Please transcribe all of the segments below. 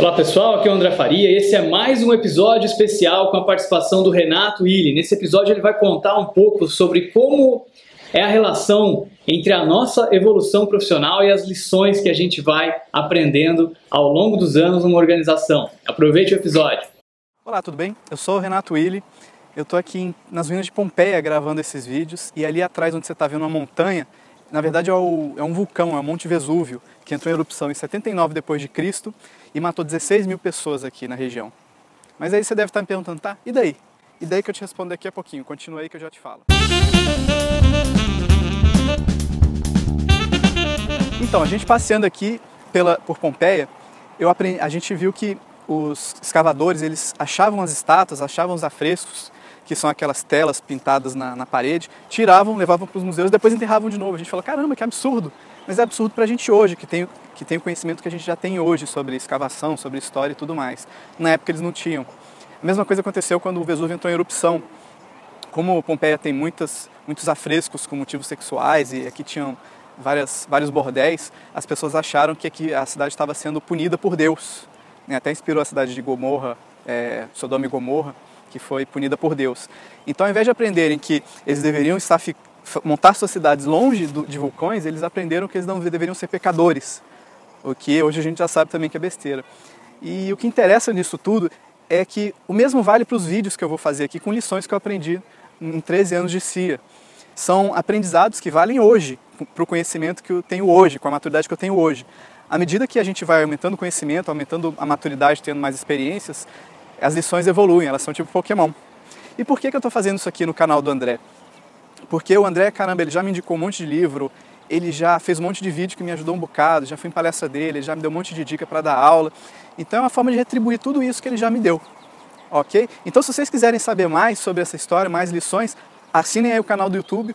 Olá pessoal, aqui é o André Faria e esse é mais um episódio especial com a participação do Renato Willi. Nesse episódio ele vai contar um pouco sobre como é a relação entre a nossa evolução profissional e as lições que a gente vai aprendendo ao longo dos anos numa organização. Aproveite o episódio. Olá, tudo bem? Eu sou o Renato Willi. Eu estou aqui nas ruínas de Pompeia gravando esses vídeos e ali atrás onde você está vendo uma montanha, na verdade é, o, é, um vulcão, é o Monte Vesúvio, que entrou em erupção em 79 depois de Cristo e matou 16 mil pessoas aqui na região. Mas aí você deve estar me perguntando, tá? E daí? E daí que eu te respondo daqui a pouquinho. Continua aí que eu já te falo. Então, a gente passeando aqui pela, por Pompeia, eu aprendi, a gente viu que os escavadores eles achavam as estátuas, achavam os afrescos, que são aquelas telas pintadas na, na parede, tiravam, levavam para os museus, depois enterravam de novo. A gente falou, caramba, que absurdo! Mas é absurdo para a gente hoje, que tem, que tem o conhecimento que a gente já tem hoje sobre escavação, sobre história e tudo mais. Na época eles não tinham. A mesma coisa aconteceu quando o Vesúvio entrou em erupção. Como Pompeia tem muitas, muitos afrescos com motivos sexuais e aqui tinham várias, vários bordéis, as pessoas acharam que aqui a cidade estava sendo punida por Deus. Né? Até inspirou a cidade de Gomorra, é, Sodoma e Gomorra, que foi punida por Deus. Então, ao invés de aprenderem que eles deveriam estar montar suas cidades longe do, de vulcões, eles aprenderam que eles não deveriam ser pecadores, o que hoje a gente já sabe também que é besteira. E o que interessa nisso tudo é que o mesmo vale para os vídeos que eu vou fazer aqui com lições que eu aprendi em 13 anos de CIA. São aprendizados que valem hoje, para o conhecimento que eu tenho hoje, com a maturidade que eu tenho hoje. À medida que a gente vai aumentando o conhecimento, aumentando a maturidade, tendo mais experiências, as lições evoluem, elas são tipo Pokémon. E por que, que eu estou fazendo isso aqui no canal do André? Porque o André, caramba, ele já me indicou um monte de livro, ele já fez um monte de vídeo que me ajudou um bocado, já fui em palestra dele, ele já me deu um monte de dica para dar aula. Então é uma forma de retribuir tudo isso que ele já me deu. Ok? Então, se vocês quiserem saber mais sobre essa história, mais lições, assinem aí o canal do YouTube.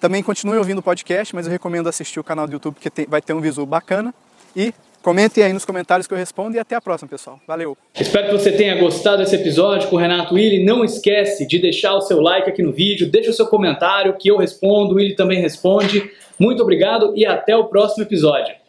Também continue ouvindo o podcast, mas eu recomendo assistir o canal do YouTube, porque tem, vai ter um visual bacana. E comentem aí nos comentários que eu respondo e até a próxima, pessoal. Valeu! Espero que você tenha gostado desse episódio com o Renato Willi. Não esquece de deixar o seu like aqui no vídeo, deixa o seu comentário que eu respondo, ele também responde. Muito obrigado e até o próximo episódio.